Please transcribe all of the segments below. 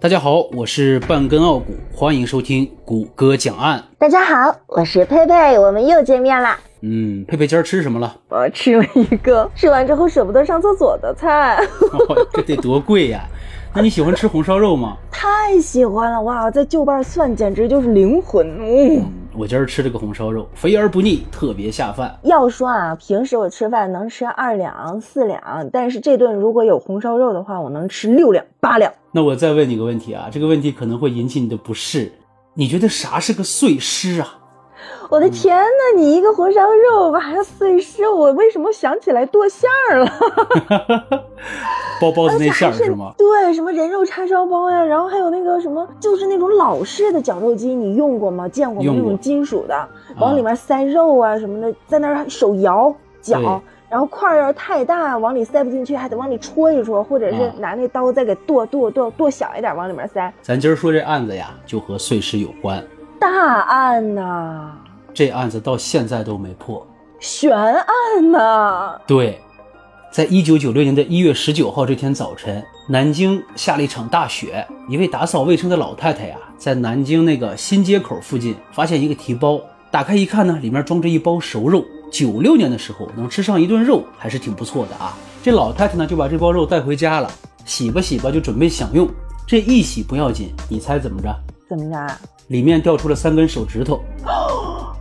大家好，我是半根傲骨，欢迎收听谷歌讲案。大家好，我是佩佩，我们又见面啦。嗯，佩佩今儿吃什么了？我吃了一个吃完之后舍不得上厕所的菜，哦这得多贵呀！那你喜欢吃红烧肉吗？太喜欢了哇！在旧瓣蒜简直就是灵魂。嗯，我今儿吃了个红烧肉，肥而不腻，特别下饭。要说啊，平时我吃饭能吃二两四两，但是这顿如果有红烧肉的话，我能吃六两八两。那我再问你个问题啊，这个问题可能会引起你的不适。你觉得啥是个碎尸啊？我的天呐，你一个红烧肉还要碎尸，我为什么想起来剁馅儿了？包包子那馅儿是吗？对，什么人肉叉烧包呀，然后还有那个什么，就是那种老式的绞肉机，你用过吗？见过吗？那种金属的，往里面塞肉啊什么的，在那儿手摇对绞，然后块儿要是太大，往里塞不进去，还得往里戳一戳，或者是啊拿那刀再给剁剁剁剁小一点，往里面塞。咱今儿说这案子呀，就和碎尸有关。大案呐、这案子到现在都没破。悬案呐、对，在一九九六年的一月十九号这天早晨，南京下了一场大雪。一位打扫卫生的老太太呀，在南京那个新街口附近发现一个提包，打开一看呢，里面装着一包熟肉。九六年的时候能吃上一顿肉，还是挺不错的啊。这老太太呢就把这包肉带回家了，洗吧洗吧就准备享用。这一洗不要紧，你猜怎么着？怎么着？里面掉出了三根手指头。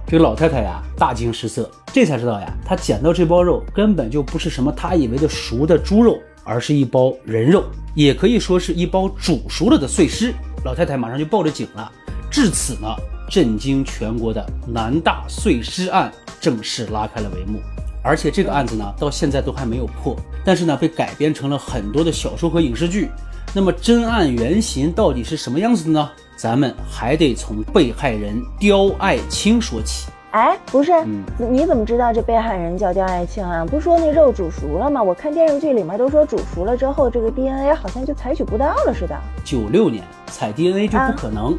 这个老太太呀，大惊失色，这才知道呀，她捡到这包肉根本就不是什么她以为的熟的猪肉，而是一包人肉，也可以说是一包煮熟了的碎尸。老太太马上就报了警了。至此呢，震惊全国的南大碎尸案正式拉开了帷幕。而且这个案子呢，到现在都还没有破，但是呢，被改编成了很多的小说和影视剧。那么真案原型到底是什么样子的呢？咱们还得从被害人刁爱青说起。哎，不是，嗯你怎么知道这被害人叫刁爱青啊？不是说那肉煮熟了吗？我看电视剧里面都说煮熟了之后，这个 DNA 好像就采取不到了似的。九六年采 DNA 就不可能。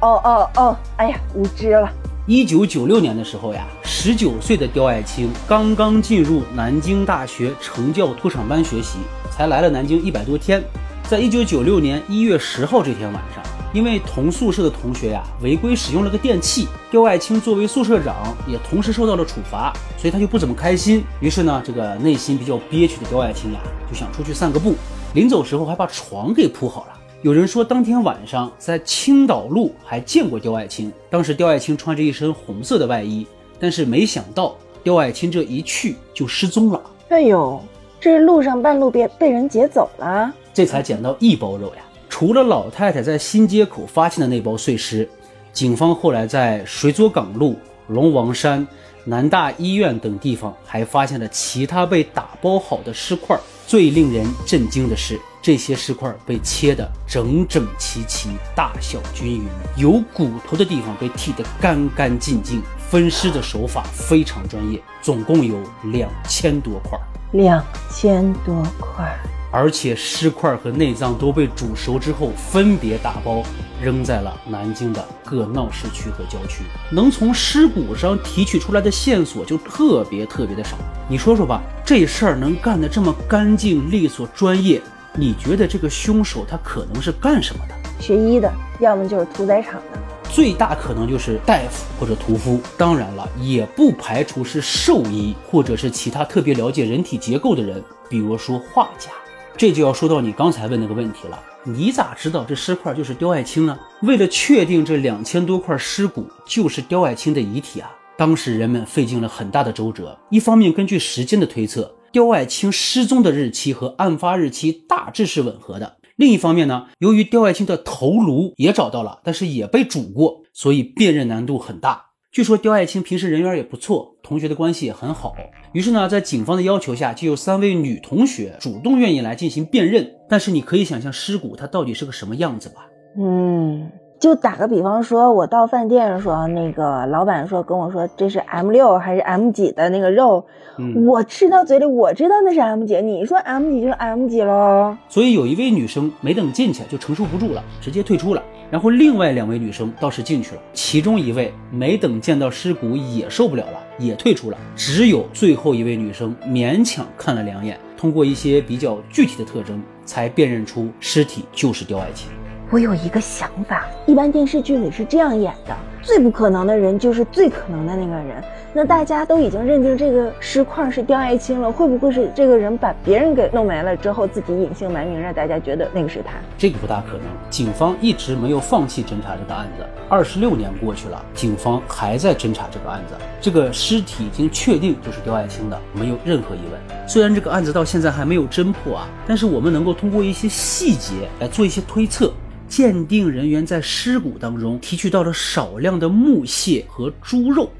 哦哦哦，哎呀，无知了。一九九六年的时候呀，十九岁的刁爱青刚刚进入南京大学成教脱厂班学习，才来了南京一百多天。在一九九六年一月十号这天晚上，因为同宿舍的同学呀违规使用了个电器，刁爱青作为宿舍长也同时受到了处罚，所以他就不怎么开心。于是呢，这个内心比较憋屈的刁爱青呀就想出去散个步，临走时候还把床给铺好了。有人说，当天晚上在青岛路还见过刁爱青。当时刁爱青穿着一身红色的外衣，但是没想到刁爱青这一去就失踪了，哎呦，这路上半路别被人劫走了。这才捡到一包肉呀。除了老太太在新街口发现的那包碎尸，警方后来在水左港路、龙王山、南大医院等地方还发现了其他被打包好的尸块。最令人震惊的是，这些尸块被切得整整齐齐、大小均匀，有骨头的地方被剃得干干净净。分尸的手法非常专业，总共有两千多块。两千多块，而且尸块和内脏都被煮熟之后分别打包扔在了南京的各闹市区和郊区，能从尸骨上提取出来的线索就特别特别的少。你说说吧，这事儿能干得这么干净利索、专业，你觉得这个凶手他可能是干什么的？学医的，要么就是屠宰场的。最大可能就是大夫或者屠夫，当然了，也不排除是兽医或者是其他特别了解人体结构的人，比如说画家。这就要说到你刚才问那个问题了，你咋知道这尸块就是刁爱青呢？为了确定这两千多块尸骨就是刁爱青的遗体啊，当时人们费尽了很大的周折。一方面根据时间的推测，刁爱青失踪的日期和案发日期大致是吻合的。另一方面呢，由于刁爱青的头颅也找到了，但是也被煮过，所以辨认难度很大。据说刁爱青平时人缘也不错，同学的关系也很好。于是呢，在警方的要求下，就有三位女同学主动愿意来进行辨认。但是你可以想象尸骨它到底是个什么样子吧？嗯，就打个比方说，我到饭店说，那个老板说跟我说这是 M 六还是 M 几的那个肉，嗯，我吃到嘴里我知道那是 M 几，你说 M 几就是 M 几喽。所以有一位女生没等进去就承受不住了，直接退出了。然后另外两位女生倒是进去了，其中一位没等见到尸骨也受不了了，也退出了。只有最后一位女生勉强看了两眼，通过一些比较具体的特征，才辨认出尸体就是刁爱青。我有一个想法，一般电视剧里是这样演的：最不可能的人就是最可能的那个人。那大家都已经认定这个尸块是刁爱青了，会不会是这个人把别人给弄没了之后，自己隐姓埋名，让大家觉得那个是他？这个不大可能。警方一直没有放弃侦查这个案子，二十六年过去了，警方还在侦查这个案子。这个尸体已经确定就是刁爱青的，没有任何疑问。虽然这个案子到现在还没有侦破啊，但是我们能够通过一些细节来做一些推测。鉴定人员在尸骨当中提取到了少量的木屑和猪肉。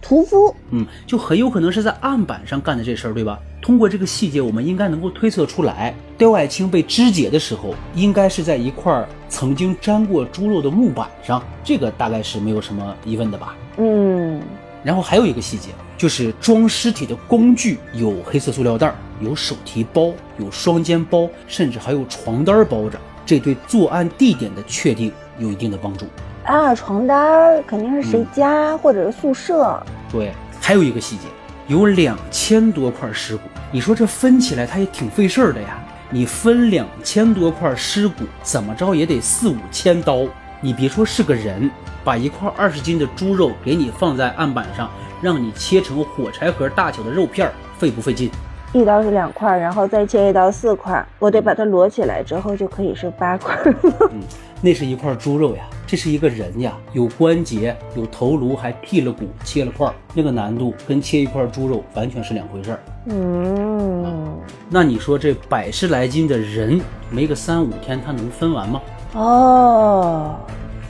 屠夫，嗯，就很有可能是在案板上干的这事儿，对吧？通过这个细节，我们应该能够推测出来，刁爱青被肢解的时候，应该是在一块曾经沾过猪肉的木板上，这个大概是没有什么疑问的吧？嗯。然后还有一个细节，就是装尸体的工具有黑色塑料袋，有手提包，有双肩包，甚至还有床单包着，这对作案地点的确定有一定的帮助。啊，床单肯定是谁家或者是宿舍。对，还有一个细节，有两千多块尸骨，你说这分起来它也挺费事儿的呀。你分两千多块尸骨，怎么着也得四五千刀。你别说是个人，把一块二十斤的猪肉给你放在案板上，让你切成火柴盒大小的肉片，费不费劲？一刀是两块，然后再切一刀四块，我得把它摞起来之后就可以是八块。嗯，那是一块猪肉呀。这是一个人呀，有关节，有头颅，还剔了骨，切了块，那个难度跟切一块猪肉完全是两回事儿。嗯，那你说这百十来斤的人，没个三五天，他能分完吗？哦，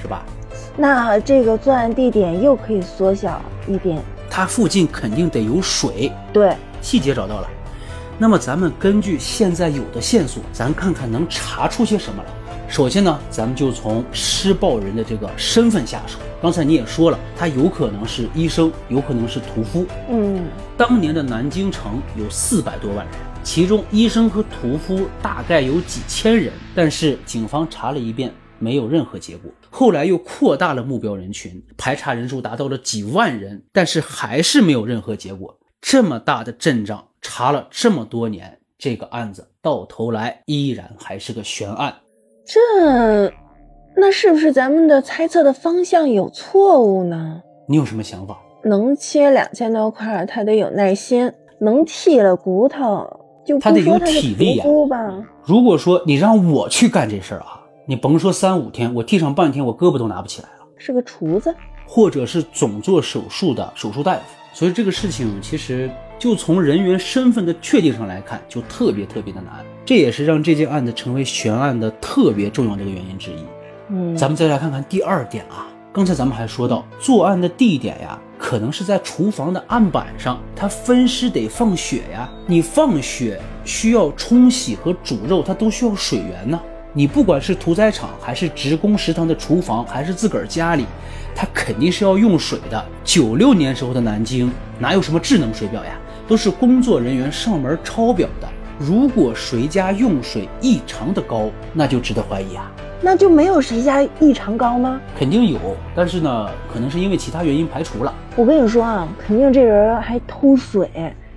是吧？那这个作案地点又可以缩小一点，它附近肯定得有水。对，细节找到了。那么咱们根据现在有的线索，咱看看能查出些什么来。首先呢，咱们就从施暴人的这个身份下手。刚才你也说了，他有可能是医生，有可能是屠夫。嗯，当年的南京城有四百多万人，其中医生和屠夫大概有几千人。但是警方查了一遍，没有任何结果。后来又扩大了目标人群，排查人数达到了几万人，但是还是没有任何结果。这么大的阵仗，查了这么多年，这个案子到头来依然还是个悬案。这，那是不是咱们的猜测的方向有错误呢？你有什么想法？能切两千多块，他得有耐心；能剔了骨头，就他得有体力呀。吧。如果说你让我去干这事儿啊，你甭说三五天，我剔上半天，我胳膊都拿不起来了。是个厨子，或者是总做手术的手术大夫。所以这个事情其实就从人员身份的确定上来看，就特别特别的难。这也是让这件案子成为悬案的特别重要的一个原因之一。嗯，咱们再来看看第二点啊。刚才咱们还说到，作案的地点呀，可能是在厨房的案板上。它分尸得放血呀，你放血需要冲洗和煮肉，它都需要水源呢。你不管是屠宰场，还是职工食堂的厨房，还是自个儿家里，它肯定是要用水的。九六年时候的南京哪有什么智能水表呀，都是工作人员上门抄表的。如果谁家用水异常的高，那就值得怀疑啊。那就没有谁家异常高吗？肯定有，但是呢，可能是因为其他原因排除了。我跟你说啊，肯定这人还偷水。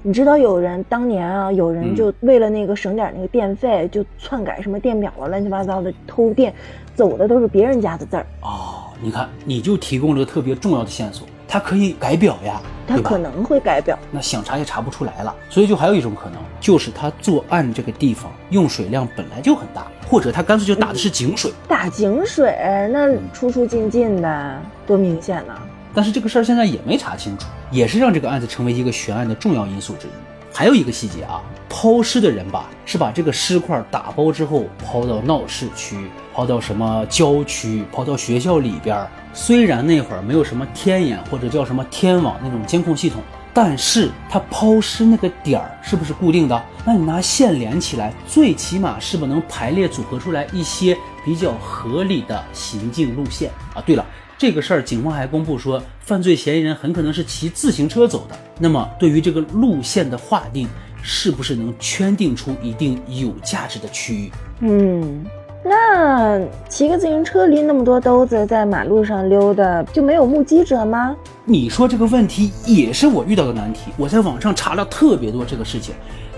你知道有人当年啊，有人就为了那个省点那个电费，就篡改什么电表啊，乱七八糟的偷电，走的都是别人家的字儿。哦，你看，你就提供了个特别重要的线索。他可以改表呀，他可能会改表，那想查也查不出来了。所以就还有一种可能，就是他作案这个地方用水量本来就很大，或者他干脆就打的是井水。打井水，那出出进进的，多明显呢。但是这个事儿现在也没查清楚，也是让这个案子成为一个悬案的重要因素之一。还有一个细节啊，抛尸的人吧，是把这个尸块打包之后抛到闹市区，抛到什么郊区，抛到学校里边。虽然那会儿没有什么天眼或者叫什么天网那种监控系统，但是他抛尸那个点儿是不是固定的？那你拿线连起来，最起码是不能排列组合出来一些比较合理的行进路线啊？对了，这个事儿警方还公布说，犯罪嫌疑人很可能是骑自行车走的。那么对于这个路线的划定，是不是能圈定出一定有价值的区域？嗯。那骑个自行车拎那么多兜子在马路上溜达，就没有目击者吗？你说这个问题也是我遇到的难题。我在网上查了特别多这个事情，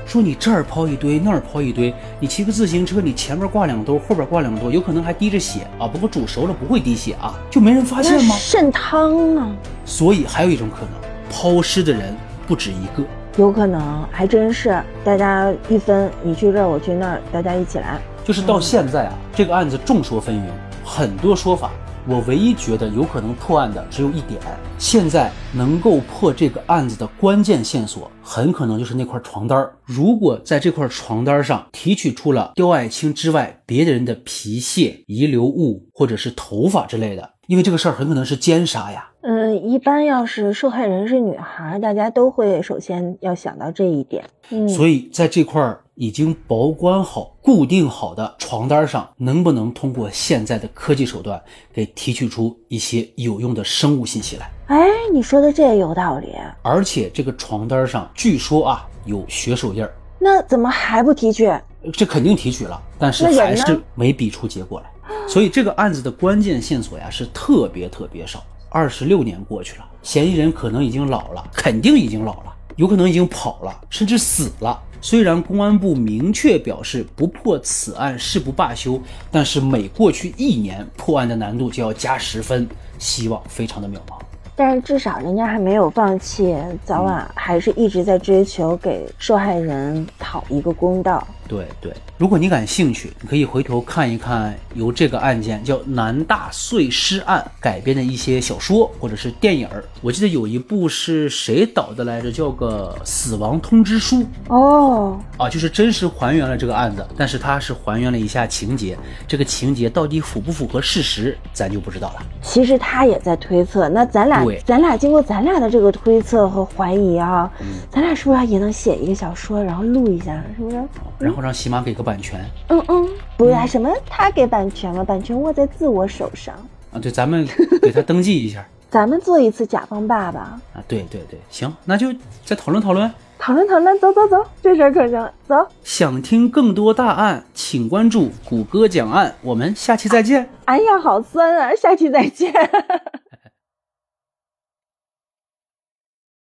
说你这儿抛一堆，那儿抛一堆，你骑个自行车，你前面挂两兜，后边挂两兜，有可能还滴着血啊。不过煮熟了不会滴血啊，就没人发现吗？渗汤啊！所以还有一种可能，抛尸的人不止一个。有可能，还真是，大家一分，你去这儿，我去那儿，大家一起来。就是到现在啊，这个案子众说纷纭，很多说法。我唯一觉得有可能破案的只有一点，现在能够破这个案子的关键线索，很可能就是那块床单儿。如果在这块床单上提取出了刁爱青之外别的人的皮屑、遗留物或者是头发之类的，因为这个事儿很可能是奸杀呀。嗯，一般要是受害人是女孩，大家都会首先要想到这一点。嗯，所以在这块儿。已经保管好、固定好的床单上，能不能通过现在的科技手段给提取出一些有用的生物信息来？哎，你说的这有道理。而且这个床单上据说啊有血手印儿，那怎么还不提取？这肯定提取了，但是还是没比出结果来。所以这个案子的关键线索呀是特别特别少。二十六年过去了，嫌疑人可能已经老了，肯定已经老了，有可能已经跑了，甚至死了。虽然公安部明确表示不破此案誓不罢休，但是每过去一年，破案的难度就要加十分，希望非常的渺茫。但是至少人家还没有放弃，早晚还是一直在追求给受害人讨一个公道。对对。如果你感兴趣，你可以回头看一看由这个案件叫南大碎尸案改编的一些小说或者是电影儿。我记得有一部是谁导的来着，叫个《死亡通知书》哦，啊，就是真实还原了这个案子，但是它是还原了一下情节，这个情节到底符不符合事实，咱就不知道了。其实他也在推测，那咱俩咱俩经过咱俩的这个推测和怀疑啊，咱俩是不是也能写一个小说，然后录一下，是不是？然后让喜马给个版。权，嗯嗯，不呀，什么他给版权了？版权握在自我手上啊！对，咱们给他登记一下，咱们做一次甲方爸爸啊！对对对，行，那就再讨论讨论，讨论讨论，走走走，这事儿可行，走。想听更多大案，请关注谷歌讲案，我们下期再见。哎呀，好酸啊！下期再见。